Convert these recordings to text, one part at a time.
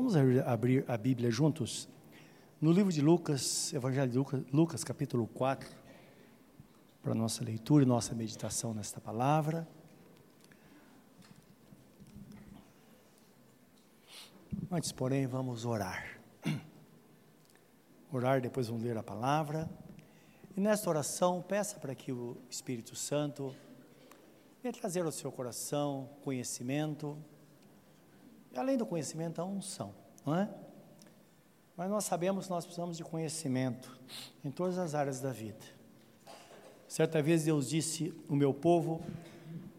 Vamos abrir a Bíblia juntos? No livro de Lucas, Evangelho de Lucas, Lucas capítulo 4, para nossa leitura e nossa meditação nesta palavra. Antes, porém, vamos orar. Orar, depois vamos ler a palavra. E nesta oração, peça para que o Espírito Santo venha trazer ao seu coração conhecimento, além do conhecimento, a unção, não é? Mas nós sabemos que nós precisamos de conhecimento em todas as áreas da vida. Certa vez Deus disse: O meu povo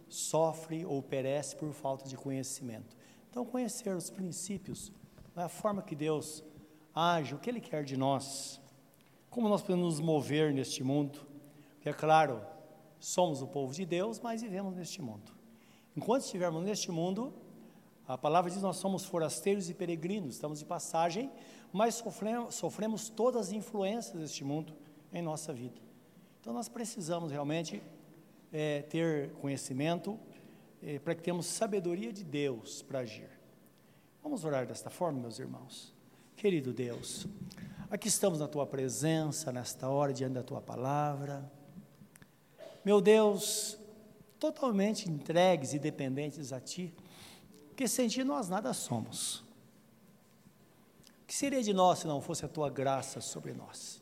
sofre ou perece por falta de conhecimento. Então, conhecer os princípios, a forma que Deus age, o que Ele quer de nós, como nós podemos nos mover neste mundo, é claro, somos o povo de Deus, mas vivemos neste mundo. Enquanto estivermos neste mundo, a palavra diz: nós somos forasteiros e peregrinos, estamos de passagem, mas sofremos, sofremos todas as influências deste mundo em nossa vida. Então nós precisamos realmente é, ter conhecimento é, para que tenhamos sabedoria de Deus para agir. Vamos orar desta forma, meus irmãos. Querido Deus, aqui estamos na tua presença, nesta hora, diante da tua palavra. Meu Deus, totalmente entregues e dependentes a ti porque sem ti nós nada somos. O que seria de nós se não fosse a tua graça sobre nós?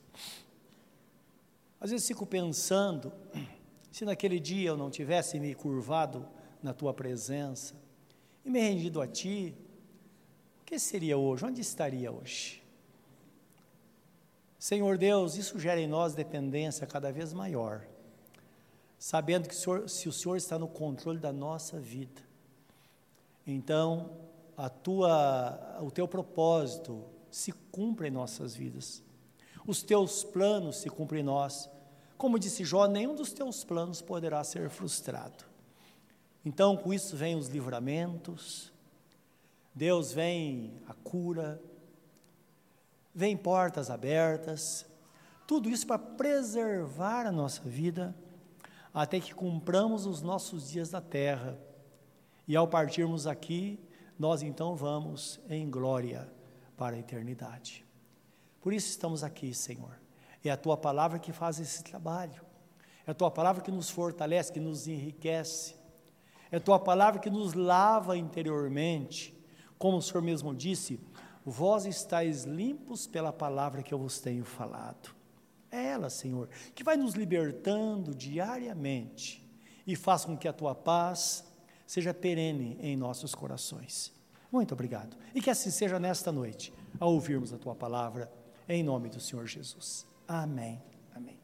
Às vezes fico pensando, se naquele dia eu não tivesse me curvado na tua presença e me rendido a ti, o que seria hoje? Onde estaria hoje? Senhor Deus, isso gera em nós dependência cada vez maior, sabendo que o Senhor, se o Senhor está no controle da nossa vida, então a tua, o teu propósito se cumpre em nossas vidas. Os teus planos se cumprem em nós. Como disse Jó, nenhum dos teus planos poderá ser frustrado. Então, com isso vem os livramentos, Deus vem a cura, vem portas abertas, tudo isso para preservar a nossa vida, até que cumpramos os nossos dias na terra e ao partirmos aqui, nós então vamos em glória para a eternidade. Por isso estamos aqui, Senhor. É a tua palavra que faz esse trabalho. É a tua palavra que nos fortalece, que nos enriquece. É a tua palavra que nos lava interiormente. Como o Senhor mesmo disse, vós estáis limpos pela palavra que eu vos tenho falado. É ela, Senhor, que vai nos libertando diariamente e faz com que a tua paz, seja perene em nossos corações. Muito obrigado. E que assim seja nesta noite, ao ouvirmos a tua palavra, em nome do Senhor Jesus. Amém. Amém.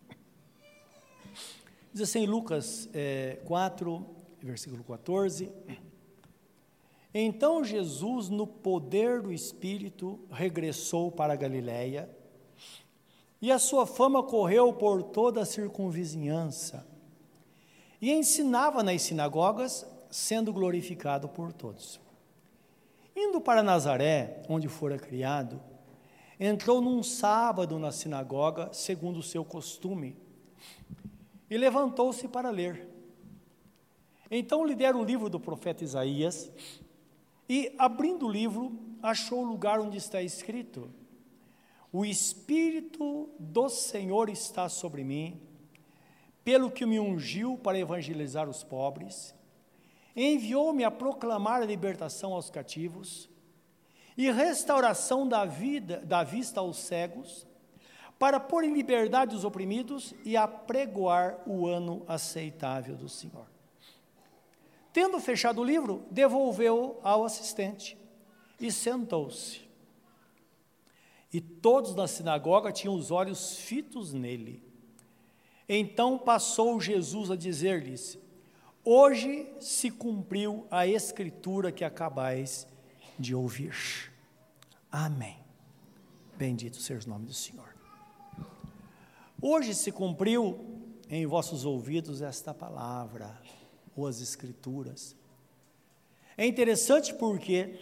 Diz assim Lucas é, 4, versículo 14. Então Jesus, no poder do Espírito, regressou para Galiléia, e a sua fama correu por toda a circunvizinhança, e ensinava nas sinagogas sendo glorificado por todos. Indo para Nazaré, onde fora criado, entrou num sábado na sinagoga, segundo o seu costume, e levantou-se para ler. Então lhe deram o livro do profeta Isaías, e, abrindo o livro, achou o lugar onde está escrito: O Espírito do Senhor está sobre mim, pelo que me ungiu para evangelizar os pobres enviou-me a proclamar a libertação aos cativos e restauração da vida, da vista aos cegos, para pôr em liberdade os oprimidos e apregoar o ano aceitável do Senhor. Tendo fechado o livro, devolveu ao assistente e sentou-se. E todos na sinagoga tinham os olhos fitos nele. Então passou Jesus a dizer-lhes: Hoje se cumpriu a escritura que acabais de ouvir. Amém. Bendito seja o nome do Senhor. Hoje se cumpriu em vossos ouvidos esta palavra, ou as escrituras. É interessante porque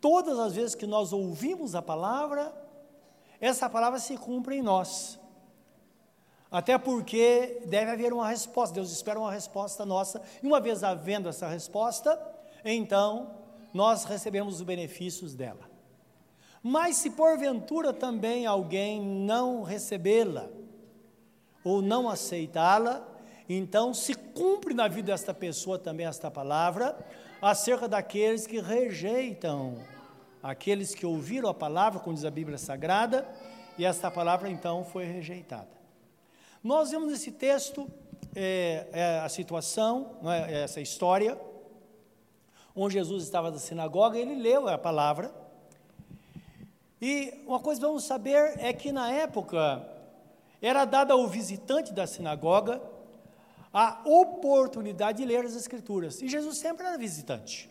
todas as vezes que nós ouvimos a palavra, essa palavra se cumpre em nós. Até porque deve haver uma resposta, Deus espera uma resposta nossa, e uma vez havendo essa resposta, então nós recebemos os benefícios dela. Mas se porventura também alguém não recebê-la ou não aceitá-la, então se cumpre na vida desta pessoa também esta palavra acerca daqueles que rejeitam, aqueles que ouviram a palavra, como diz a Bíblia Sagrada, e esta palavra então foi rejeitada. Nós vemos nesse texto é, é, a situação, é, essa história, onde Jesus estava na sinagoga, ele leu a palavra. E uma coisa que vamos saber é que na época era dada ao visitante da sinagoga a oportunidade de ler as Escrituras. E Jesus sempre era visitante.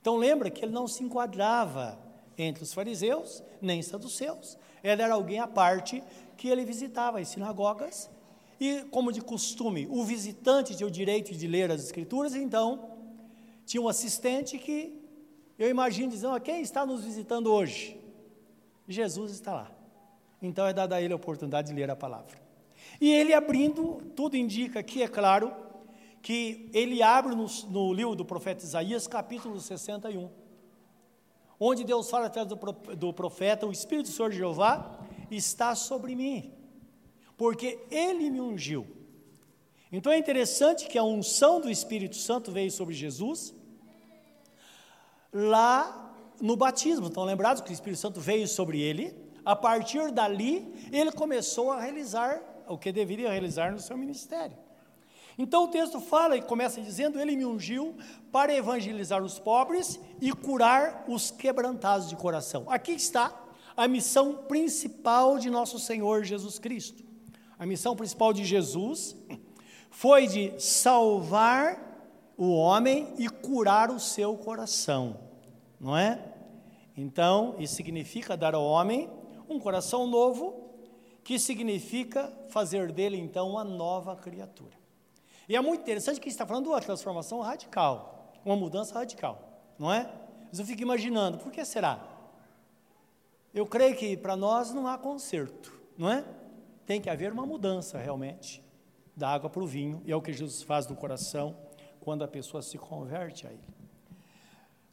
Então lembra que ele não se enquadrava entre os fariseus, nem saduceus. Ele era alguém à parte que ele visitava as sinagogas. E, como de costume, o visitante tinha o direito de ler as Escrituras, então tinha um assistente que eu imagino dizendo: quem está nos visitando hoje? Jesus está lá. Então é dada a ele a oportunidade de ler a palavra. E ele abrindo, tudo indica aqui, é claro, que ele abre no, no livro do profeta Isaías, capítulo 61, onde Deus fala através do, do profeta: O Espírito do Senhor Jeová está sobre mim, porque ele me ungiu. Então é interessante que a unção do Espírito Santo veio sobre Jesus, lá no batismo. Estão lembrados que o Espírito Santo veio sobre ele? A partir dali, ele começou a realizar o que deveria realizar no seu ministério. Então o texto fala e começa dizendo: Ele me ungiu para evangelizar os pobres e curar os quebrantados de coração. Aqui está a missão principal de nosso Senhor Jesus Cristo. A missão principal de Jesus foi de salvar o homem e curar o seu coração não é? Então, isso significa dar ao homem um coração novo, que significa fazer dele então uma nova criatura. E é muito interessante que está falando de uma transformação radical, uma mudança radical, não é? Mas eu fico imaginando, por que será? Eu creio que para nós não há conserto, não é? Tem que haver uma mudança realmente da água para o vinho, e é o que Jesus faz no coração quando a pessoa se converte a Ele.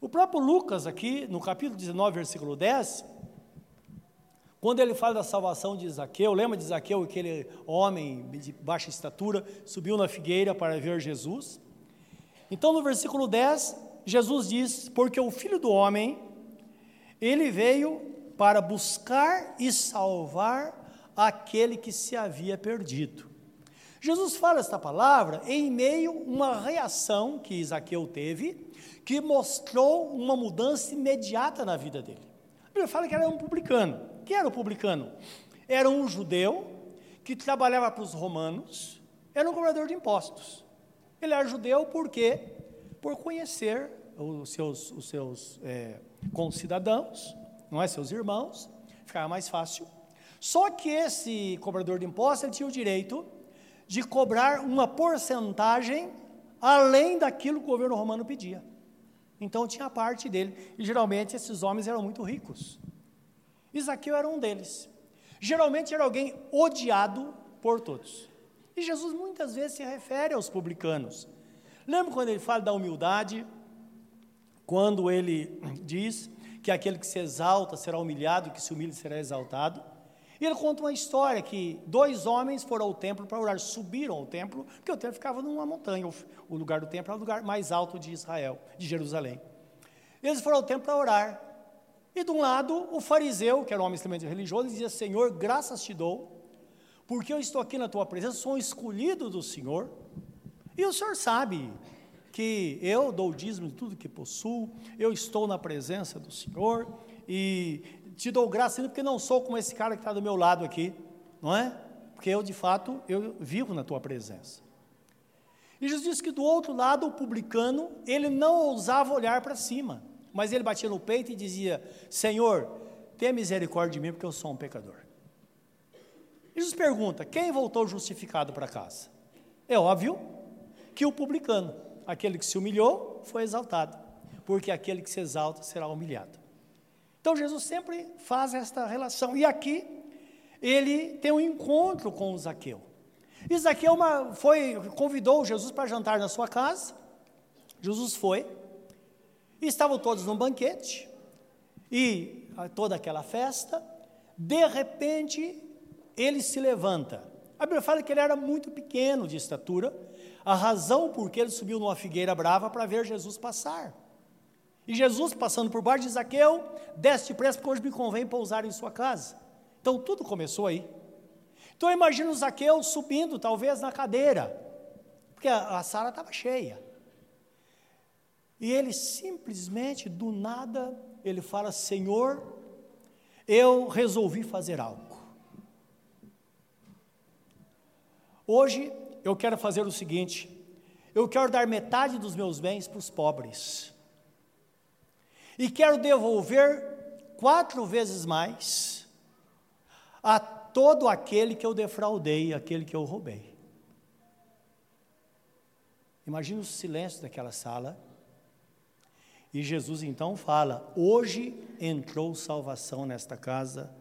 O próprio Lucas, aqui, no capítulo 19, versículo 10, quando ele fala da salvação de Zaqueu, lembra de Zaqueu, aquele homem de baixa estatura, subiu na figueira para ver Jesus? Então, no versículo 10, Jesus diz: Porque o filho do homem, ele veio para buscar e salvar aquele que se havia perdido. Jesus fala esta palavra em meio a uma reação que Zaqueu teve que mostrou uma mudança imediata na vida dele. Bíblia fala que era um publicano. Quem era o publicano? Era um judeu que trabalhava para os romanos, era um cobrador de impostos. Ele era judeu porque por conhecer os seus, os seus é, concidadãos, não é, seus irmãos, ficava mais fácil. Só que esse cobrador de impostos ele tinha o direito de cobrar uma porcentagem além daquilo que o governo romano pedia. Então tinha a parte dele. E geralmente esses homens eram muito ricos. Isaqueu era um deles. Geralmente era alguém odiado por todos. E Jesus muitas vezes se refere aos publicanos. Lembra quando ele fala da humildade? Quando ele diz que aquele que se exalta será humilhado, que se humilha será exaltado. E ele conta uma história que dois homens foram ao templo para orar, subiram ao templo, porque o templo ficava numa montanha, o lugar do templo era o lugar mais alto de Israel, de Jerusalém. Eles foram ao templo para orar. E de um lado, o fariseu, que era um homem extremamente religioso, dizia: Senhor, graças te dou, porque eu estou aqui na tua presença, sou um escolhido do Senhor. E o Senhor sabe que eu dou o dízimo de tudo que possuo, eu estou na presença do Senhor, e te dou graça porque não sou como esse cara que está do meu lado aqui, não é? Porque eu, de fato, eu vivo na tua presença. E Jesus disse que do outro lado, o publicano, ele não ousava olhar para cima, mas ele batia no peito e dizia: Senhor, tenha misericórdia de mim, porque eu sou um pecador. Jesus pergunta: quem voltou justificado para casa? É óbvio que o publicano, aquele que se humilhou, foi exaltado, porque aquele que se exalta será humilhado. Então Jesus sempre faz esta relação. E aqui ele tem um encontro com Zaqueu. E Zaqueu uma, foi, convidou Jesus para jantar na sua casa. Jesus foi. E estavam todos num banquete. E toda aquela festa, de repente ele se levanta. A Bíblia fala que ele era muito pequeno de estatura, a razão por que ele subiu numa figueira brava para ver Jesus passar. E Jesus, passando por baixo de Zaqueu, desce depressa, porque hoje me convém pousar em sua casa. Então tudo começou aí. Então eu imagino Zaqueu subindo, talvez na cadeira, porque a, a sala estava cheia. E ele simplesmente, do nada, ele fala: Senhor, eu resolvi fazer algo. Hoje eu quero fazer o seguinte: eu quero dar metade dos meus bens para os pobres, e quero devolver quatro vezes mais a todo aquele que eu defraudei, aquele que eu roubei. Imagina o silêncio daquela sala. E Jesus então fala: Hoje entrou salvação nesta casa,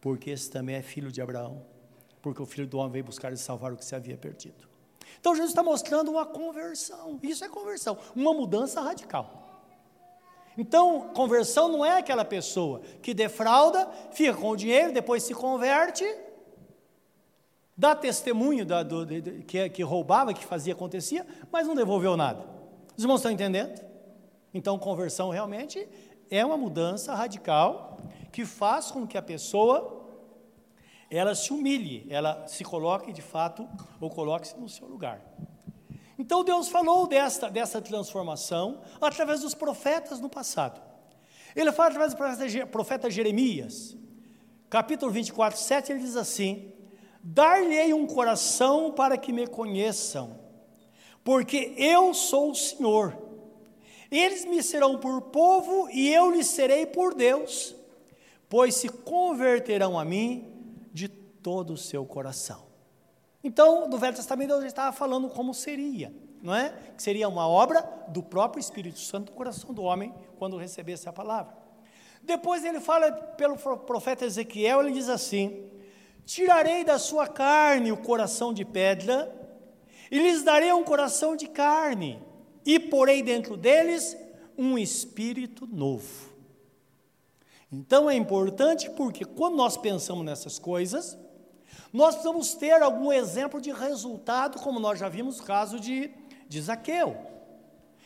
porque esse também é filho de Abraão, porque o filho do homem veio buscar e salvar o que se havia perdido. Então Jesus está mostrando uma conversão, isso é conversão, uma mudança radical. Então, conversão não é aquela pessoa que defrauda, fica com o dinheiro, depois se converte, dá testemunho da, do, de, que, que roubava, que fazia, acontecia, mas não devolveu nada. Os irmãos estão entendendo? Então, conversão realmente é uma mudança radical que faz com que a pessoa ela se humilhe, ela se coloque de fato ou coloque-se no seu lugar. Então Deus falou desta, dessa transformação através dos profetas no passado. Ele fala através do profeta, Jeremias, capítulo 24, 7, ele diz assim: Dar-lhe-ei um coração para que me conheçam, porque eu sou o Senhor eles me serão por povo e eu lhes serei por Deus, pois se converterão a mim todo o seu coração. Então, do Velho Testamento, Deus estava falando como seria, não é? Que seria uma obra do próprio Espírito Santo no coração do homem quando recebesse a palavra. Depois ele fala pelo profeta Ezequiel, ele diz assim: Tirarei da sua carne o coração de pedra e lhes darei um coração de carne e porei dentro deles um espírito novo. Então é importante porque quando nós pensamos nessas coisas, nós precisamos ter algum exemplo de resultado, como nós já vimos o caso de, de Zaqueu.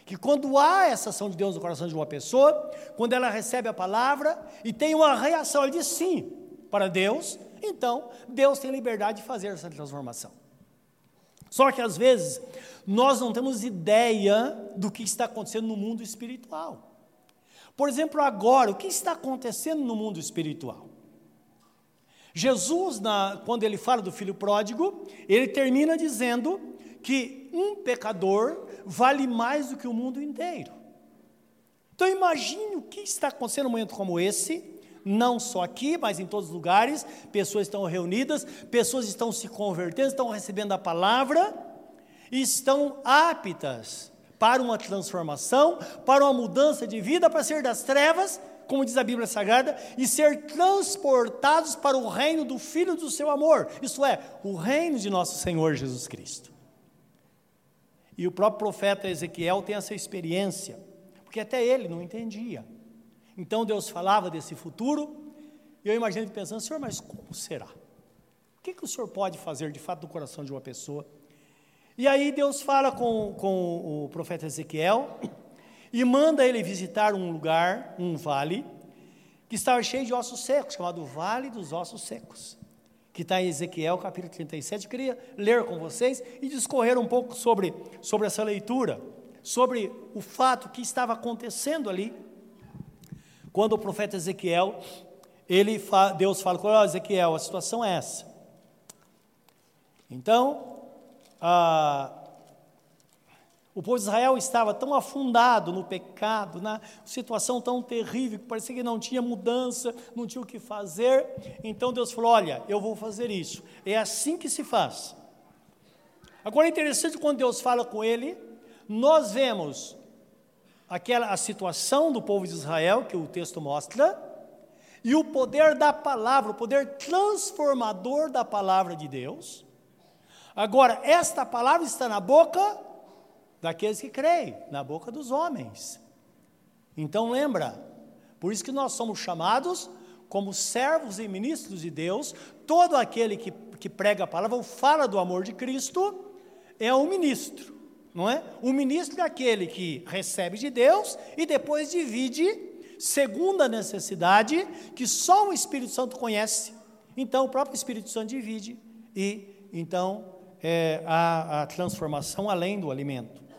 Que quando há essa ação de Deus no coração de uma pessoa, quando ela recebe a palavra e tem uma reação, ela diz sim para Deus, então Deus tem liberdade de fazer essa transformação. Só que às vezes nós não temos ideia do que está acontecendo no mundo espiritual. Por exemplo, agora, o que está acontecendo no mundo espiritual? Jesus, na, quando ele fala do filho pródigo, ele termina dizendo que um pecador vale mais do que o mundo inteiro. Então imagine o que está acontecendo num momento como esse, não só aqui, mas em todos os lugares, pessoas estão reunidas, pessoas estão se convertendo, estão recebendo a palavra, e estão aptas para uma transformação, para uma mudança de vida, para ser das trevas, como diz a Bíblia Sagrada, e ser transportados para o reino do Filho do seu amor, isto é, o reino de nosso Senhor Jesus Cristo. E o próprio profeta Ezequiel tem essa experiência, porque até ele não entendia. Então Deus falava desse futuro, e eu imaginei pensando, Senhor, mas como será? O que, que o Senhor pode fazer de fato no coração de uma pessoa? E aí Deus fala com, com o profeta Ezequiel e manda ele visitar um lugar, um vale, que estava cheio de ossos secos, chamado Vale dos Ossos Secos, que está em Ezequiel capítulo 37. Eu queria ler com vocês e discorrer um pouco sobre, sobre essa leitura, sobre o fato que estava acontecendo ali quando o profeta Ezequiel, ele Deus fala com ele, Ezequiel, a situação é essa. Então, ah, o povo de Israel estava tão afundado no pecado, na situação tão terrível, que parecia que não tinha mudança, não tinha o que fazer. Então Deus falou: Olha, eu vou fazer isso. É assim que se faz. Agora é interessante quando Deus fala com ele, nós vemos aquela a situação do povo de Israel que o texto mostra e o poder da palavra, o poder transformador da palavra de Deus. Agora, esta palavra está na boca daqueles que creem, na boca dos homens. Então lembra, Por isso que nós somos chamados como servos e ministros de Deus. Todo aquele que, que prega a palavra ou fala do amor de Cristo é um ministro, não é? O ministro é aquele que recebe de Deus e depois divide segundo a necessidade que só o Espírito Santo conhece. Então o próprio Espírito Santo divide e então é, a, a transformação além do alimento.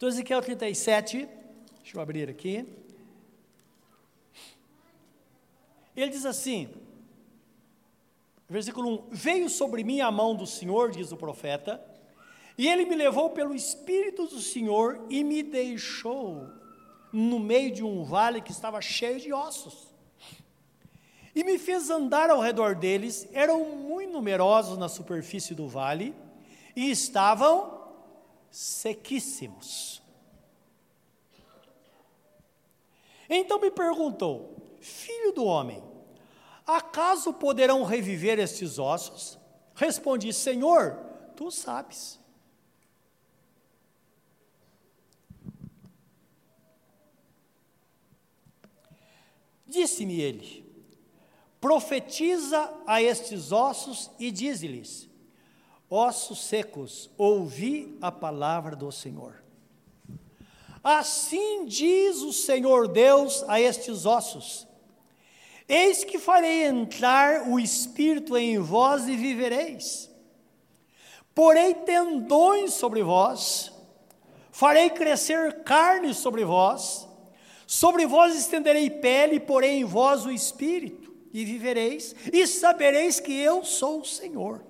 Então, Ezequiel 37, deixa eu abrir aqui. Ele diz assim, versículo 1: Veio sobre mim a mão do Senhor, diz o profeta, e ele me levou pelo Espírito do Senhor e me deixou no meio de um vale que estava cheio de ossos. E me fez andar ao redor deles, eram muito numerosos na superfície do vale, e estavam sequíssimos. Então me perguntou: Filho do homem, acaso poderão reviver estes ossos? Respondi: Senhor, tu sabes. Disse-me ele: Profetiza a estes ossos e dize-lhes: Ossos secos, ouvi a palavra do Senhor. Assim diz o Senhor Deus a estes ossos: Eis que farei entrar o espírito em vós e vivereis. Porei tendões sobre vós, farei crescer carne sobre vós, sobre vós estenderei pele, porei em vós o espírito, e vivereis, e sabereis que eu sou o Senhor.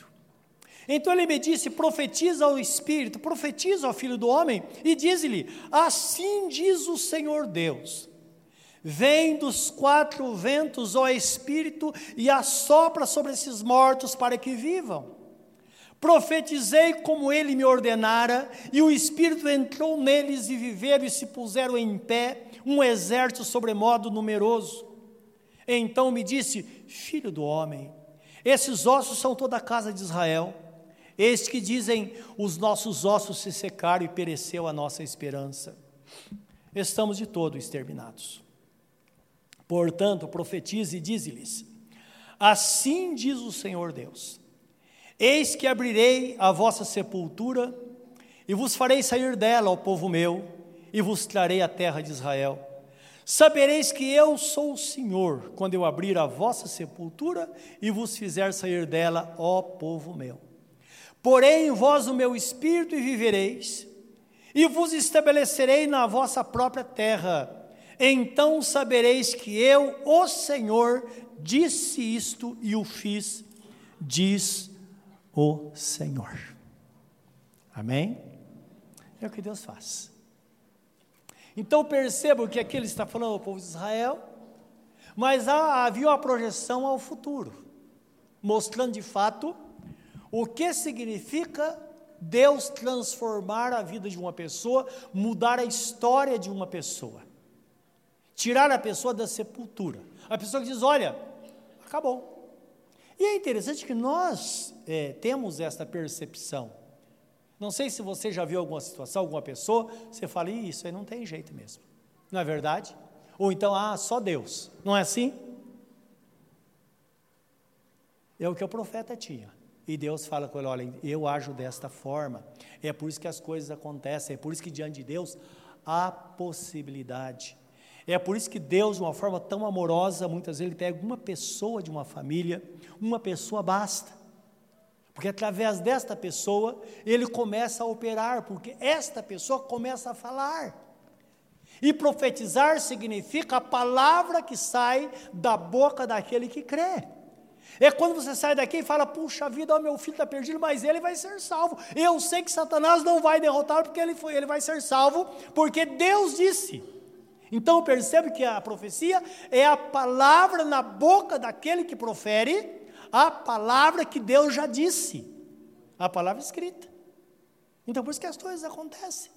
Então ele me disse: profetiza ao espírito, profetiza ao filho do homem, e diz-lhe: Assim diz o Senhor Deus Vem dos quatro ventos, ó Espírito, e assopra sobre esses mortos para que vivam. Profetizei como ele me ordenara, e o Espírito entrou neles e viveram e se puseram em pé, um exército sobremodo numeroso. Então me disse: Filho do homem, esses ossos são toda a casa de Israel. Eis que dizem: Os nossos ossos se secaram e pereceu a nossa esperança. Estamos de todo exterminados. Portanto, profetize e dize-lhes: Assim diz o Senhor Deus: Eis que abrirei a vossa sepultura e vos farei sair dela, ó povo meu, e vos trarei a terra de Israel. Sabereis que eu sou o Senhor, quando eu abrir a vossa sepultura e vos fizer sair dela, ó povo meu. Porém em vós o meu espírito e vivereis, e vos estabelecerei na vossa própria terra então sabereis que eu, o Senhor, disse isto e o fiz, diz o Senhor. Amém? É o que Deus faz. Então percebam que aqui ele está falando ao povo de Israel, mas havia uma projeção ao futuro, mostrando de fato o que significa Deus transformar a vida de uma pessoa, mudar a história de uma pessoa tirar a pessoa da sepultura. A pessoa que diz: Olha, acabou. E é interessante que nós é, temos essa percepção. Não sei se você já viu alguma situação, alguma pessoa, você fala, isso aí não tem jeito mesmo. Não é verdade? Ou então, ah, só Deus. Não é assim? É o que o profeta tinha. E Deus fala com ele: olha, eu ajo desta forma. É por isso que as coisas acontecem. É por isso que diante de Deus há possibilidade. É por isso que Deus, de uma forma tão amorosa, muitas vezes Ele pega uma pessoa de uma família, uma pessoa basta. Porque através desta pessoa, Ele começa a operar, porque esta pessoa começa a falar. E profetizar significa a palavra que sai da boca daquele que crê. É quando você sai daqui e fala, puxa vida, o meu filho está perdido, mas ele vai ser salvo. Eu sei que Satanás não vai derrotá-lo porque ele, foi, ele vai ser salvo, porque Deus disse. Então percebe que a profecia é a palavra na boca daquele que profere, a palavra que Deus já disse, a palavra escrita. Então por isso que as coisas acontecem.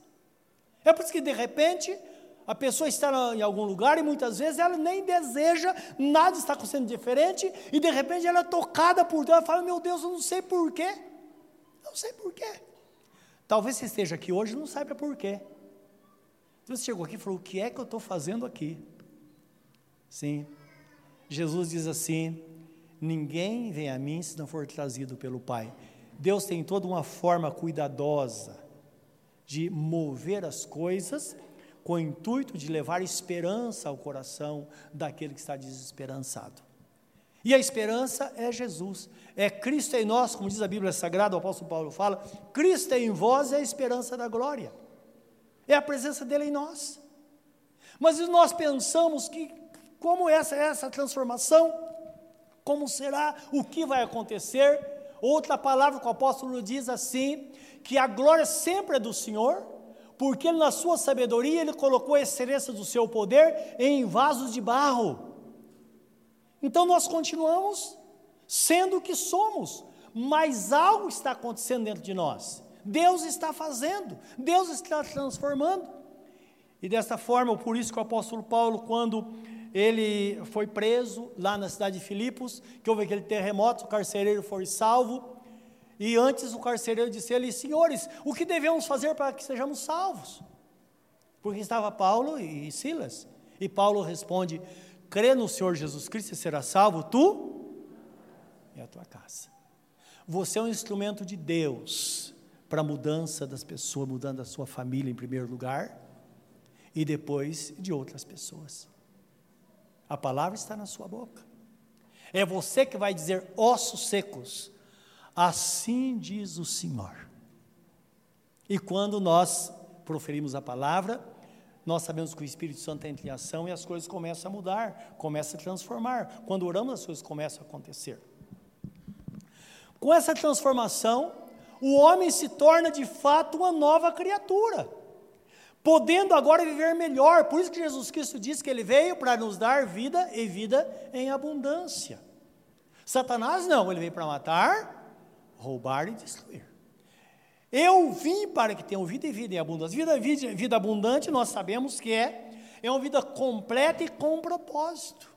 É por isso que de repente a pessoa está em algum lugar e muitas vezes ela nem deseja, nada está acontecendo diferente, e de repente ela é tocada por Deus, ela fala: Meu Deus, eu não sei porquê. Não sei porquê. Talvez você esteja aqui hoje e não saiba porquê. Então você chegou aqui e falou: O que é que eu estou fazendo aqui? Sim. Jesus diz assim: Ninguém vem a mim se não for trazido pelo Pai. Deus tem toda uma forma cuidadosa de mover as coisas com o intuito de levar esperança ao coração daquele que está desesperançado. E a esperança é Jesus, é Cristo em nós, como diz a Bíblia Sagrada, o apóstolo Paulo fala: Cristo em vós é a esperança da glória, é a presença dele em nós. Mas nós pensamos que, como essa, essa transformação, como será, o que vai acontecer? Outra palavra que o apóstolo diz assim: que a glória sempre é do Senhor, porque na sua sabedoria ele colocou a excelência do seu poder em vasos de barro. Então nós continuamos sendo o que somos, mas algo está acontecendo dentro de nós. Deus está fazendo, Deus está transformando. E dessa forma, por isso que o apóstolo Paulo, quando ele foi preso lá na cidade de Filipos, que houve aquele terremoto, o carcereiro foi salvo, e antes o carcereiro disse a Senhores, o que devemos fazer para que sejamos salvos? Porque estava Paulo e Silas. E Paulo responde: Crê no Senhor Jesus Cristo e será salvo, tu e a tua casa. Você é um instrumento de Deus para a mudança das pessoas, mudando a sua família em primeiro lugar e depois de outras pessoas. A palavra está na sua boca. É você que vai dizer ossos secos Assim diz o Senhor. E quando nós proferimos a palavra, nós sabemos que o Espírito Santo entra em ação e as coisas começam a mudar, começam a transformar. Quando oramos, as coisas começam a acontecer. Com essa transformação, o homem se torna de fato uma nova criatura, podendo agora viver melhor. Por isso que Jesus Cristo disse que ele veio para nos dar vida e vida em abundância. Satanás não, ele veio para matar, roubar e destruir. Eu vim para que tenham vida e vida em abundância. Vida, vida, vida abundante, nós sabemos que é, é uma vida completa e com propósito.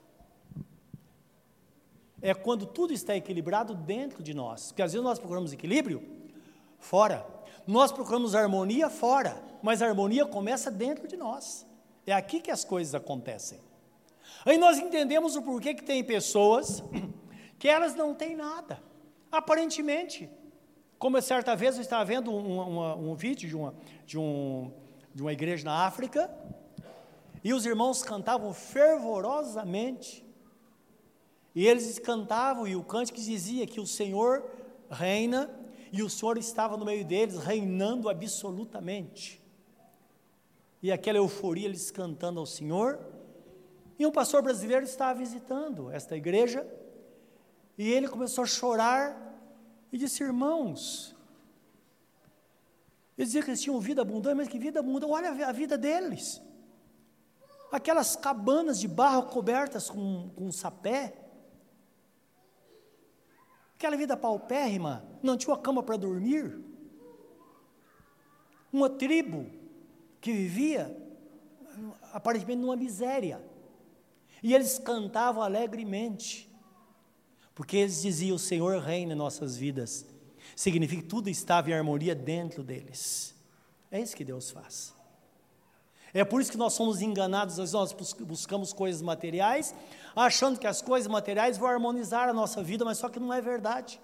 É quando tudo está equilibrado dentro de nós. Porque às vezes nós procuramos equilíbrio fora. Nós procuramos harmonia fora. Mas a harmonia começa dentro de nós. É aqui que as coisas acontecem. Aí nós entendemos o porquê que tem pessoas que elas não têm nada. Aparentemente, como certa vez eu estava vendo um, um vídeo de uma, de, um, de uma igreja na África, e os irmãos cantavam fervorosamente, e eles cantavam, e o cântico dizia que o Senhor reina, e o Senhor estava no meio deles, reinando absolutamente. E aquela euforia, eles cantando ao Senhor, e um pastor brasileiro estava visitando esta igreja, e ele começou a chorar e disse: Irmãos, ele dizia que eles tinham vida abundante, mas que vida abundante, olha a vida deles. Aquelas cabanas de barro cobertas com, com sapé, aquela vida paupérrima, não tinha uma cama para dormir. Uma tribo que vivia aparentemente numa miséria. E eles cantavam alegremente. Porque eles diziam: O Senhor reina em nossas vidas. Significa que tudo estava em harmonia dentro deles. É isso que Deus faz. É por isso que nós somos enganados, nós buscamos coisas materiais, achando que as coisas materiais vão harmonizar a nossa vida, mas só que não é verdade.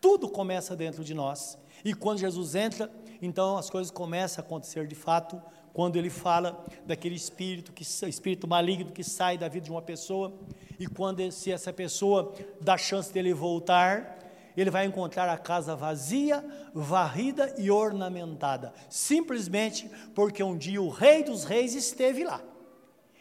Tudo começa dentro de nós. E quando Jesus entra, então as coisas começam a acontecer de fato quando ele fala daquele espírito, que, espírito maligno que sai da vida de uma pessoa, e quando se essa pessoa dá chance dele voltar, ele vai encontrar a casa vazia, varrida e ornamentada, simplesmente porque um dia o Rei dos Reis esteve lá.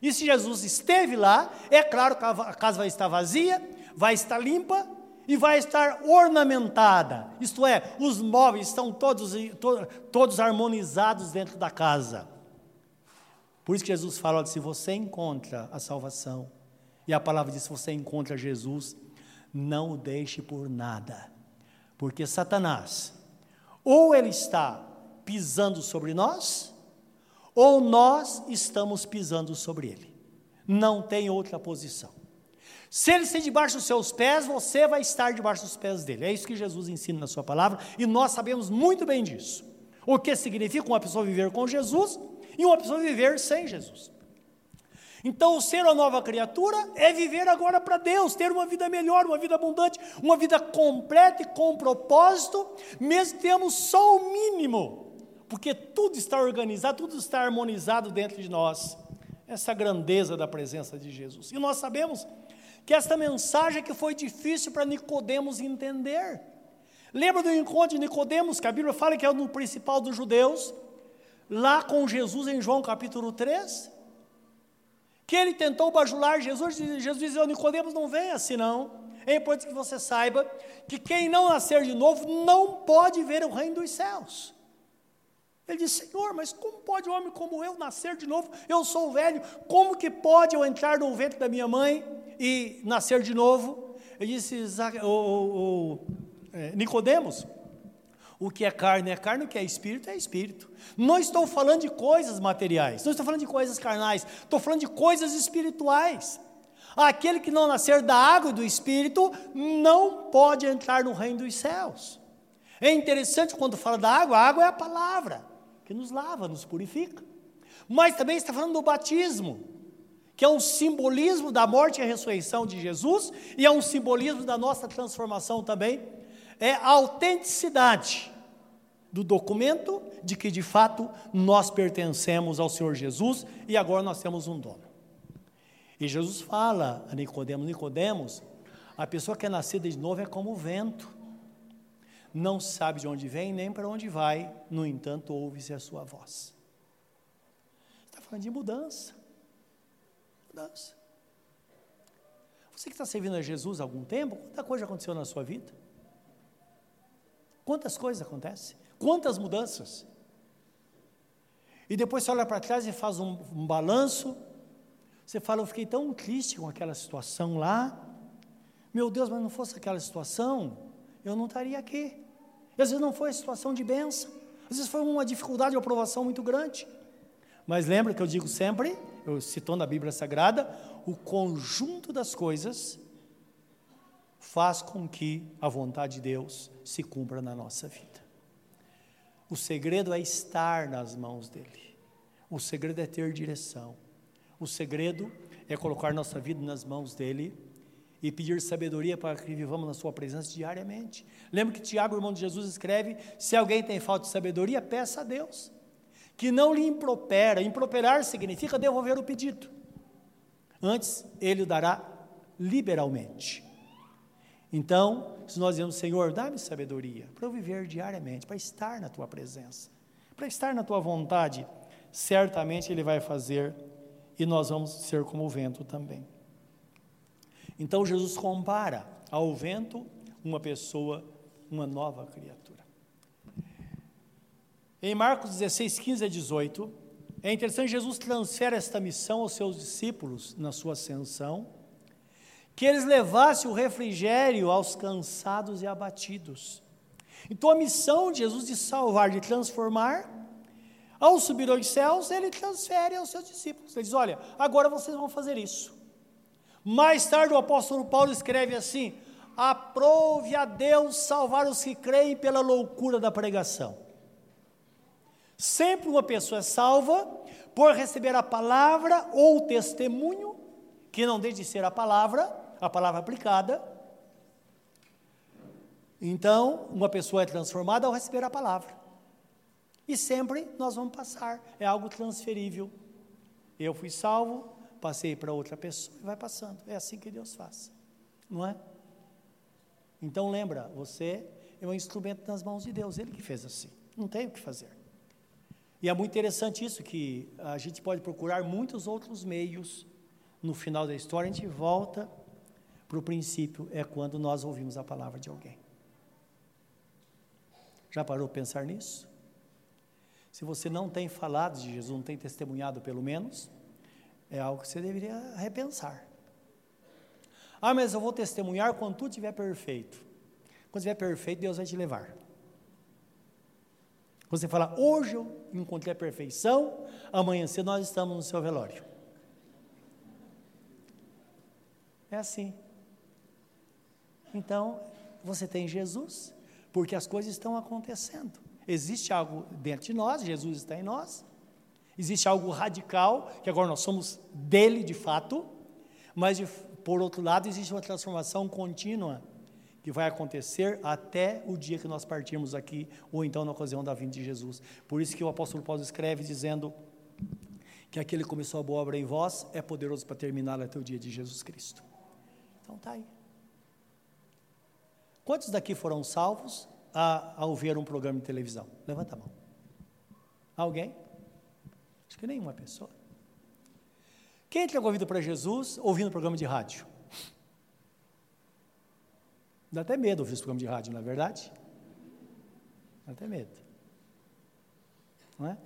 E se Jesus esteve lá, é claro que a casa vai estar vazia, vai estar limpa e vai estar ornamentada. Isto é, os móveis estão todos, todos harmonizados dentro da casa. Por isso que Jesus fala: se você encontra a salvação, e a palavra diz: se você encontra Jesus, não o deixe por nada, porque Satanás, ou ele está pisando sobre nós, ou nós estamos pisando sobre ele. Não tem outra posição. Se ele estiver debaixo dos seus pés, você vai estar debaixo dos pés dele. É isso que Jesus ensina na sua palavra, e nós sabemos muito bem disso. O que significa uma pessoa viver com Jesus e uma pessoa viver sem Jesus. Então, ser uma nova criatura é viver agora para Deus, ter uma vida melhor, uma vida abundante, uma vida completa e com propósito, mesmo que temos só o mínimo, porque tudo está organizado, tudo está harmonizado dentro de nós. Essa grandeza da presença de Jesus. E nós sabemos que esta mensagem que foi difícil para Nicodemos entender. Lembra do encontro de Nicodemos, que a Bíblia fala que é o principal dos judeus? Lá com Jesus em João capítulo 3, que ele tentou bajular Jesus, Jesus disse, Nicodemos, não venha assim não, é importante que você saiba que quem não nascer de novo não pode ver o reino dos céus. Ele disse, Senhor, mas como pode um homem como eu nascer de novo? Eu sou velho, como que pode eu entrar no ventre da minha mãe e nascer de novo? Ele disse, o é, Nicodemos, o que é carne é carne, o que é espírito é espírito. Não estou falando de coisas materiais, não estou falando de coisas carnais, estou falando de coisas espirituais. Aquele que não nascer da água e do espírito não pode entrar no reino dos céus. É interessante quando fala da água, a água é a palavra que nos lava, nos purifica. Mas também está falando do batismo, que é um simbolismo da morte e ressurreição de Jesus e é um simbolismo da nossa transformação também é a autenticidade do documento de que de fato nós pertencemos ao Senhor Jesus e agora nós temos um dono. E Jesus fala a Nicodemos, Nicodemos, a pessoa que é nascida de novo é como o vento. Não sabe de onde vem nem para onde vai, no entanto, ouve-se a sua voz. Está falando de mudança. Mudança. Você que está servindo a Jesus há algum tempo, quanta coisa aconteceu na sua vida? Quantas coisas acontecem? Quantas mudanças? E depois você olha para trás e faz um, um balanço. Você fala, eu fiquei tão triste com aquela situação lá. Meu Deus, mas não fosse aquela situação, eu não estaria aqui. Às vezes não foi a situação de bênção. Às vezes foi uma dificuldade ou aprovação muito grande. Mas lembra que eu digo sempre, eu citando a Bíblia Sagrada, o conjunto das coisas faz com que a vontade de Deus se cumpra na nossa vida. O segredo é estar nas mãos dele. O segredo é ter direção. O segredo é colocar nossa vida nas mãos dele e pedir sabedoria para que vivamos na sua presença diariamente. Lembra que Tiago, irmão de Jesus, escreve: se alguém tem falta de sabedoria, peça a Deus, que não lhe impropera. Improperar significa devolver o pedido. Antes, ele o dará liberalmente. Então, se nós dizemos, Senhor, dá-me sabedoria para eu viver diariamente, para estar na tua presença, para estar na tua vontade, certamente Ele vai fazer e nós vamos ser como o vento também. Então, Jesus compara ao vento uma pessoa, uma nova criatura. Em Marcos 16, 15 a 18, é interessante, Jesus transfere esta missão aos seus discípulos na sua ascensão que eles levassem o refrigério aos cansados e abatidos. Então a missão de Jesus de salvar, de transformar, ao subir aos céus, ele transfere aos seus discípulos. Ele diz: Olha, agora vocês vão fazer isso. Mais tarde o apóstolo Paulo escreve assim: Aprove a Deus salvar os que creem pela loucura da pregação. Sempre uma pessoa é salva por receber a palavra ou o testemunho, que não deixe de ser a palavra, a palavra aplicada. Então, uma pessoa é transformada ao receber a palavra. E sempre nós vamos passar, é algo transferível. Eu fui salvo, passei para outra pessoa e vai passando. É assim que Deus faz, não é? Então lembra, você é um instrumento nas mãos de Deus, Ele que fez assim, não tem o que fazer. E é muito interessante isso, que a gente pode procurar muitos outros meios, no final da história a gente volta para o princípio é quando nós ouvimos a palavra de alguém. Já parou pensar nisso? Se você não tem falado de Jesus, não tem testemunhado pelo menos, é algo que você deveria repensar. Ah, mas eu vou testemunhar quando tudo estiver perfeito. Quando estiver perfeito, Deus vai te levar. Você fala, hoje eu encontrei a perfeição, amanhã cedo nós estamos no seu velório. É assim. Então, você tem Jesus, porque as coisas estão acontecendo. Existe algo dentro de nós, Jesus está em nós. Existe algo radical, que agora nós somos dele de fato, mas de, por outro lado, existe uma transformação contínua que vai acontecer até o dia que nós partirmos aqui, ou então na ocasião da vinda de Jesus. Por isso que o apóstolo Paulo escreve dizendo que aquele que começou a boa obra em vós é poderoso para terminar até o dia de Jesus Cristo. Então tá aí. Quantos daqui foram salvos a, ao ver um programa de televisão? Levanta a mão. Alguém? Acho que nenhuma pessoa. Quem entregou a vida para Jesus ouvindo um programa de rádio? Dá até medo ouvir esse programa de rádio, não é verdade? Dá até medo. Não é?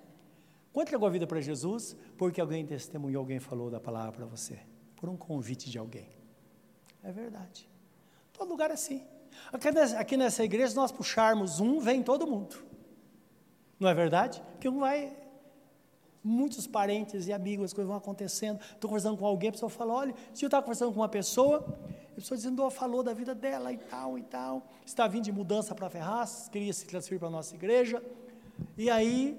Quando entregou a vida para Jesus? Porque alguém testemunhou, alguém falou da palavra para você. Por um convite de alguém. É verdade. Todo lugar é assim. Aqui nessa, aqui nessa igreja, se nós puxarmos um, vem todo mundo. Não é verdade? Porque um vai. Muitos parentes e amigos, as coisas vão acontecendo. Estou conversando com alguém, a pessoa fala: olha, se eu estava conversando com uma pessoa, a pessoa dizendo, falou da vida dela e tal e tal. Está vindo de mudança para Ferraz, queria se transferir para a nossa igreja. E aí,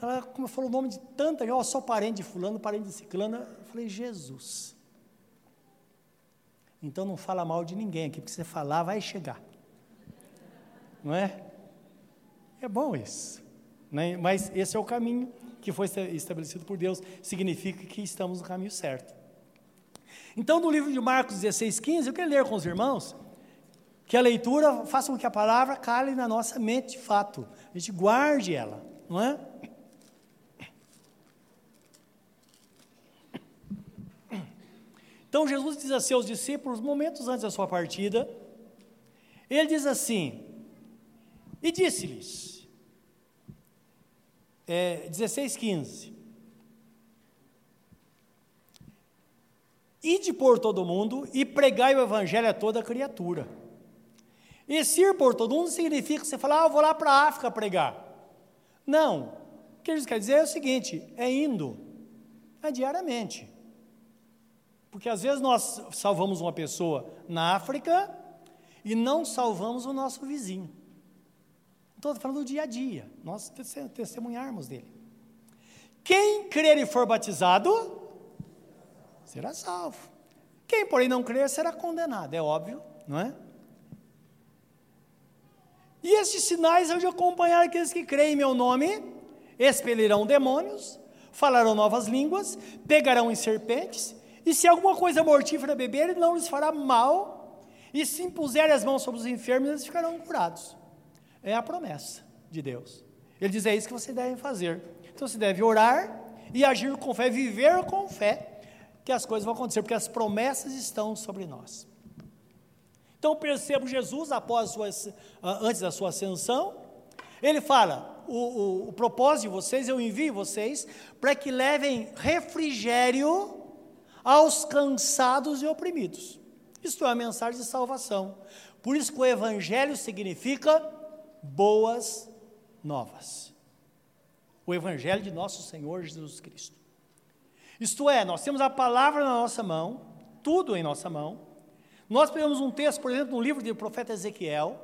ela como falou o nome de tanta, ó, sou parente de fulano, parente de ciclana. Eu falei, Jesus. Então não fala mal de ninguém aqui, porque se você falar, vai chegar. Não é? É bom isso. Né? Mas esse é o caminho que foi estabelecido por Deus, significa que estamos no caminho certo. Então, no livro de Marcos 16, 15, eu quero ler com os irmãos, que a leitura faça com que a palavra cale na nossa mente de fato, a gente guarde ela, não é? Então Jesus diz a seus discípulos, momentos antes da sua partida, ele diz assim, e disse-lhes, é, 16, 15: Ide por todo mundo e pregai o evangelho a toda criatura. Esse ir por todo mundo significa você falar, ah, eu vou lá para a África pregar. Não. O que Jesus quer dizer é o seguinte: é indo, é diariamente. Porque às vezes nós salvamos uma pessoa na África e não salvamos o nosso vizinho. Estou falando do dia a dia, nós testemunharmos dele. Quem crer e for batizado, será salvo. Quem, porém, não crer será condenado, é óbvio, não é? E estes sinais hão de acompanhar aqueles que creem em meu nome, expelirão demônios, falarão novas línguas, pegarão em serpentes, e se alguma coisa mortífera beberem, não lhes fará mal, e se impuserem as mãos sobre os enfermos, eles ficarão curados. É a promessa de Deus. Ele diz: é isso que você deve fazer. Então você deve orar e agir com fé, viver com fé, que as coisas vão acontecer, porque as promessas estão sobre nós. Então percebo Jesus após sua, antes da sua ascensão, ele fala: o, o, o propósito de vocês, eu envio vocês para que levem refrigério aos cansados e oprimidos. Isto é a mensagem de salvação. Por isso que o Evangelho significa boas novas. O Evangelho de nosso Senhor Jesus Cristo. Isto é, nós temos a palavra na nossa mão, tudo em nossa mão. Nós pegamos um texto, por exemplo, no livro do profeta Ezequiel,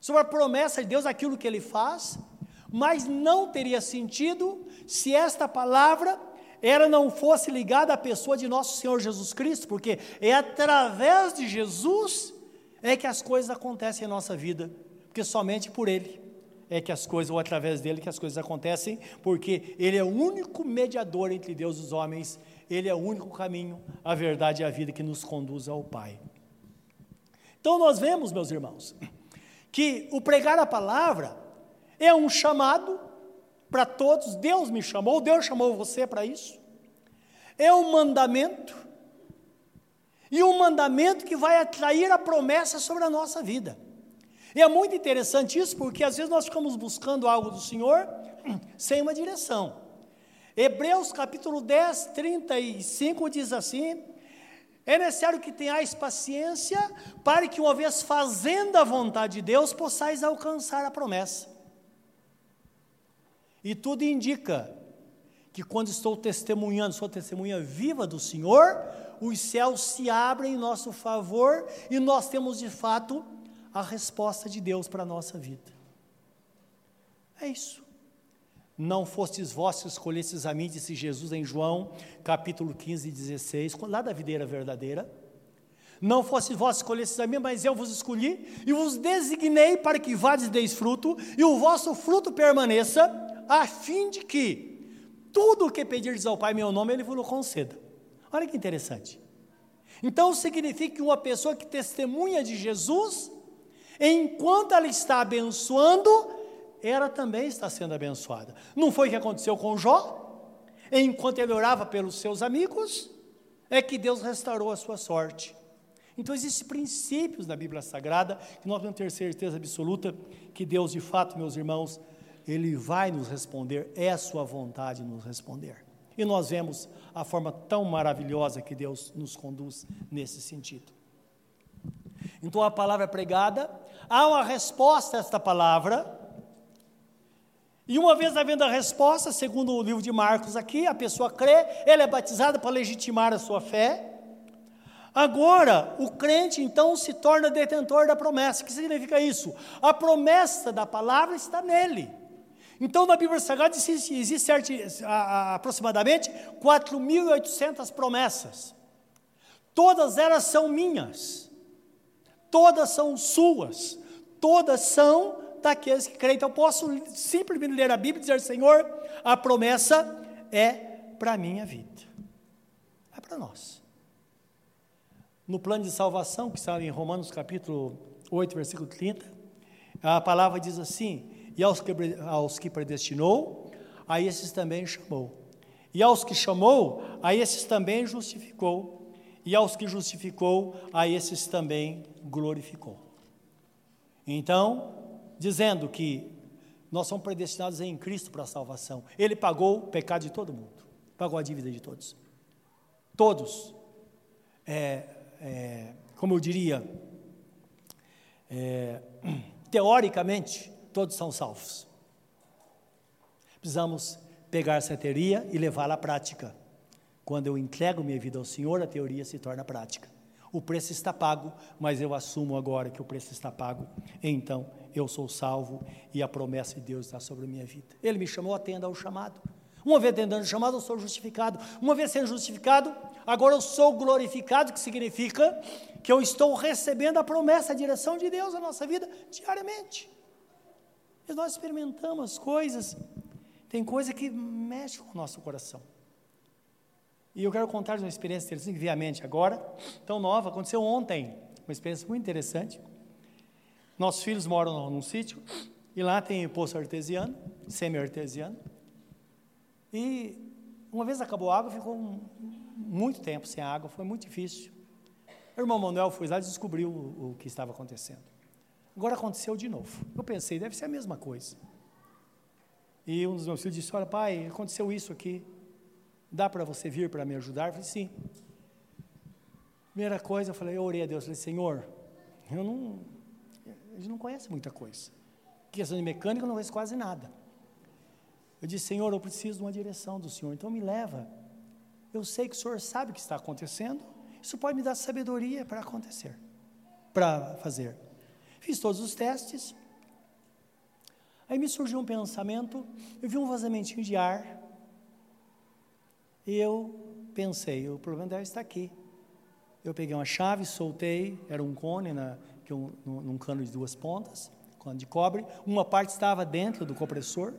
sobre a promessa de Deus, aquilo que ele faz, mas não teria sentido se esta palavra ela não fosse ligada à pessoa de nosso Senhor Jesus Cristo, porque é através de Jesus é que as coisas acontecem em nossa vida, porque somente por Ele é que as coisas, ou através dele, que as coisas acontecem, porque Ele é o único mediador entre Deus e os homens, Ele é o único caminho, a verdade e a vida que nos conduz ao Pai. Então nós vemos, meus irmãos, que o pregar a palavra é um chamado para todos, Deus me chamou, Deus chamou você para isso. É um mandamento, e um mandamento que vai atrair a promessa sobre a nossa vida. E é muito interessante isso, porque às vezes nós ficamos buscando algo do Senhor sem uma direção. Hebreus capítulo 10, 35 diz assim: É necessário que tenhais paciência, para que, uma vez fazendo a vontade de Deus, possais alcançar a promessa. E tudo indica que quando estou testemunhando, sou testemunha viva do Senhor, os céus se abrem em nosso favor e nós temos de fato a resposta de Deus para a nossa vida. É isso. Não fostes vós que escolhestes a mim, disse Jesus em João, capítulo 15, 16, lá da videira verdadeira. Não fosse vós que escolhestes a mim, mas eu vos escolhi e vos designei para que vades e deis fruto, e o vosso fruto permaneça, a fim de que tudo o que pedirdes ao Pai em meu nome, Ele vos conceda. Olha que interessante. Então significa que uma pessoa que testemunha de Jesus, enquanto ela está abençoando, ela também está sendo abençoada. Não foi o que aconteceu com Jó? Enquanto ele orava pelos seus amigos, é que Deus restaurou a sua sorte. Então, existem princípios na Bíblia Sagrada que nós podemos ter certeza absoluta que Deus, de fato, meus irmãos, Ele vai nos responder, é a Sua vontade nos responder. E nós vemos a forma tão maravilhosa que Deus nos conduz nesse sentido. Então, a palavra é pregada, há uma resposta a esta palavra, e uma vez havendo a resposta, segundo o livro de Marcos aqui, a pessoa crê, ela é batizada para legitimar a sua fé. Agora, o crente então se torna detentor da promessa. O que significa isso? A promessa da palavra está nele. Então, na Bíblia Sagrada existe, existe aproximadamente 4.800 promessas. Todas elas são minhas. Todas são suas. Todas são daqueles que creem. Então, eu posso simplesmente ler a Bíblia e dizer: Senhor, a promessa é para a minha vida, é para nós. No plano de salvação, que está em Romanos capítulo 8, versículo 30, a palavra diz assim: E aos que, aos que predestinou, a esses também chamou. E aos que chamou, a esses também justificou. E aos que justificou, a esses também glorificou. Então, dizendo que nós somos predestinados em Cristo para a salvação. Ele pagou o pecado de todo mundo, pagou a dívida de todos. Todos, é, é, como eu diria, é, teoricamente, todos são salvos. Precisamos pegar essa teoria e levá-la à prática. Quando eu entrego minha vida ao Senhor, a teoria se torna prática. O preço está pago, mas eu assumo agora que o preço está pago, então eu sou salvo e a promessa de Deus está sobre a minha vida. Ele me chamou, atenda ao chamado. Uma vez atendendo ao chamado, eu sou justificado. Uma vez sendo justificado, agora eu sou glorificado, que significa que eu estou recebendo a promessa, a direção de Deus na nossa vida diariamente. E nós experimentamos coisas, tem coisa que mexe com o nosso coração. E eu quero contar uma experiência interessante que mente agora, tão nova, aconteceu ontem, uma experiência muito interessante. Nossos filhos moram num sítio e lá tem poço artesiano, semi-artesiano. E uma vez acabou a água, ficou muito tempo sem água, foi muito difícil. O irmão Manuel foi lá e descobriu o que estava acontecendo. Agora aconteceu de novo. Eu pensei, deve ser a mesma coisa. E um dos meus filhos disse: Olha, pai, aconteceu isso aqui. Dá para você vir para me ajudar? Eu falei: Sim. Primeira coisa, eu falei: Eu orei a Deus. Eu falei: Senhor, eu não, a gente não conhece muita coisa. Questão de mecânica, eu não conheço quase nada. Eu disse, Senhor, eu preciso de uma direção do Senhor, então me leva. Eu sei que o Senhor sabe o que está acontecendo, isso pode me dar sabedoria para acontecer, para fazer. Fiz todos os testes. Aí me surgiu um pensamento, eu vi um vazamentinho de ar, e eu pensei, o problema deve estar aqui. Eu peguei uma chave, soltei, era um cone na, que um, num cano de duas pontas, cano de cobre, uma parte estava dentro do compressor.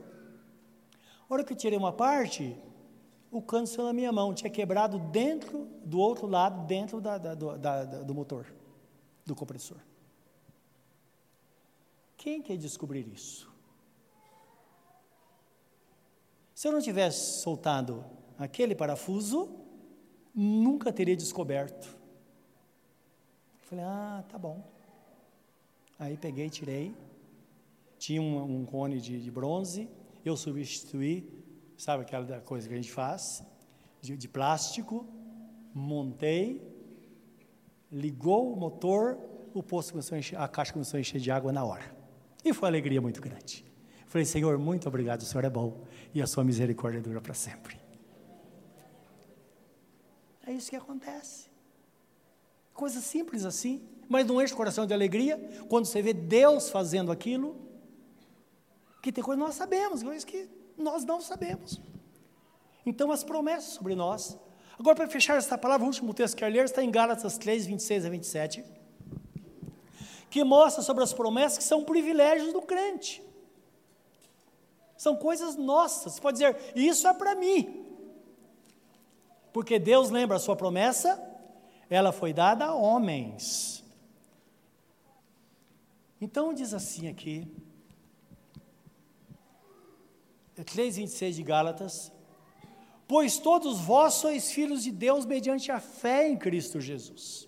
A hora que eu tirei uma parte, o cano saiu na minha mão, tinha quebrado dentro do outro lado, dentro da, da, do, da, do motor, do compressor. Quem quer descobrir isso? Se eu não tivesse soltado aquele parafuso, nunca teria descoberto. Eu falei, ah, tá bom. Aí peguei, tirei. Tinha um, um cone de, de, bronze, eu substituí, sabe aquela coisa que a gente faz, de, de plástico, montei, ligou o motor, o poço começou a, encher, a caixa começou a encher de água na hora. E foi uma alegria muito grande. Falei, Senhor, muito obrigado, o Senhor é bom e a sua misericórdia dura para sempre. É isso que acontece. Coisa simples assim, mas não enche o coração de alegria quando você vê Deus fazendo aquilo, que tem coisas que nós sabemos, coisas que nós não sabemos. Então, as promessas sobre nós. Agora, para fechar essa palavra, o último texto que eu ler está em Gálatas 3, 26 a 27 que mostra sobre as promessas que são privilégios do crente. São coisas nossas. Você pode dizer, isso é para mim. Porque Deus lembra a sua promessa, ela foi dada a homens. Então diz assim aqui, 3,26 de Gálatas, pois todos vós sois filhos de Deus mediante a fé em Cristo Jesus.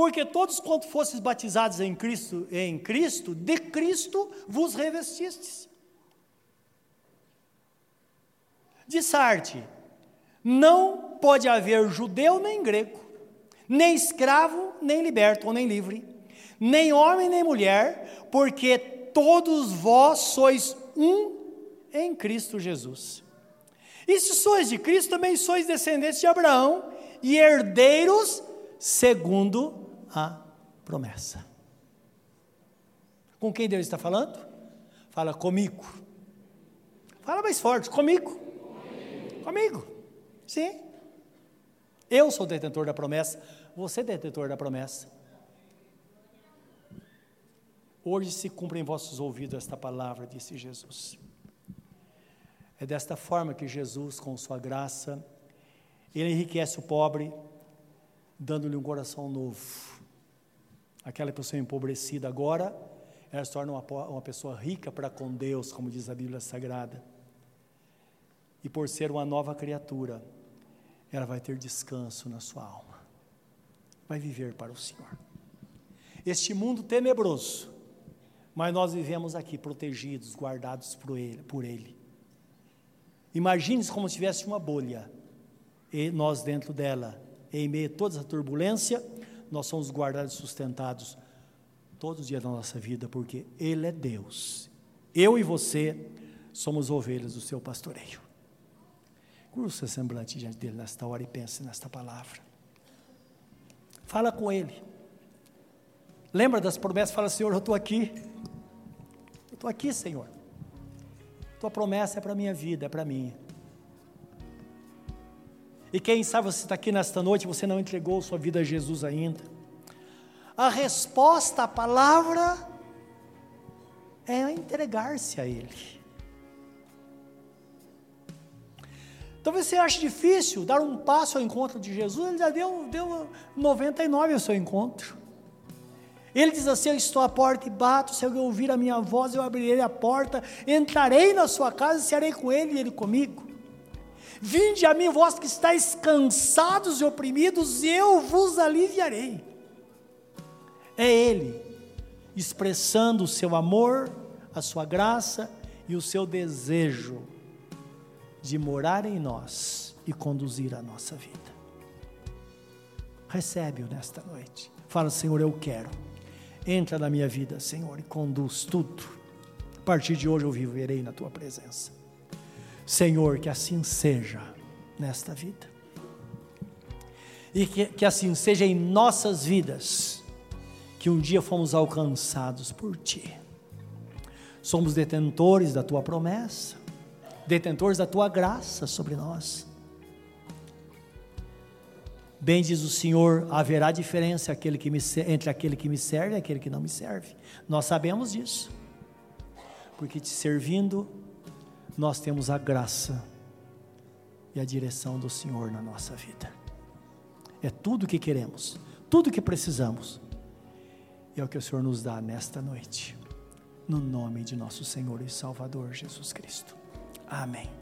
Porque todos quanto fostes batizados em Cristo, em Cristo, de Cristo vos revestistes. De Sarte, não pode haver judeu nem grego, nem escravo, nem liberto ou nem livre, nem homem nem mulher, porque todos vós sois um em Cristo Jesus. E se sois de Cristo, também sois descendentes de Abraão e herdeiros segundo a promessa. Com quem Deus está falando? Fala comigo. Fala mais forte, comigo. Comigo. comigo. Sim. Eu sou detentor da promessa, você é detentor da promessa. Hoje se cumpre em vossos ouvidos esta palavra, disse Jesus. É desta forma que Jesus, com sua graça, ele enriquece o pobre, dando-lhe um coração novo aquela pessoa empobrecida agora, ela se torna uma, uma pessoa rica para com Deus, como diz a Bíblia Sagrada. E por ser uma nova criatura, ela vai ter descanso na sua alma, vai viver para o Senhor. Este mundo tenebroso, mas nós vivemos aqui protegidos, guardados por Ele. Por ele. Imagine-se como se tivesse uma bolha, e nós dentro dela, em meio a toda essa turbulência, nós somos guardados e sustentados todos os dias da nossa vida, porque Ele é Deus. Eu e você somos ovelhas do seu pastoreio. Curva seu semblante diante dele nesta hora e pense nesta palavra. Fala com ele. Lembra das promessas? Fala, Senhor, eu estou aqui. Eu estou aqui, Senhor. Tua promessa é para a minha vida, é para mim. E quem sabe você está aqui nesta noite você não entregou sua vida a Jesus ainda. A resposta à palavra é entregar-se a Ele. Talvez você ache difícil dar um passo ao encontro de Jesus, ele já deu, deu 99 ao seu encontro. Ele diz assim: Eu estou à porta e bato, se alguém ouvir a minha voz, eu abrirei a porta, entrarei na sua casa e serei com ele e ele comigo. Vinde a mim, vós que estáis cansados e oprimidos, eu vos aliviarei. É Ele expressando o seu amor, a sua graça e o seu desejo de morar em nós e conduzir a nossa vida. Recebe-o nesta noite. Fala, Senhor, eu quero. Entra na minha vida, Senhor, e conduz tudo. A partir de hoje eu viverei na tua presença. Senhor, que assim seja nesta vida. E que, que assim seja em nossas vidas, que um dia fomos alcançados por Ti. Somos detentores da Tua promessa, detentores da Tua graça sobre nós. Bem diz o Senhor, haverá diferença aquele que me, entre aquele que me serve e aquele que não me serve. Nós sabemos disso, porque te servindo nós temos a graça e a direção do Senhor na nossa vida. É tudo o que queremos, tudo o que precisamos. E é o que o Senhor nos dá nesta noite. No nome de nosso Senhor e Salvador Jesus Cristo. Amém.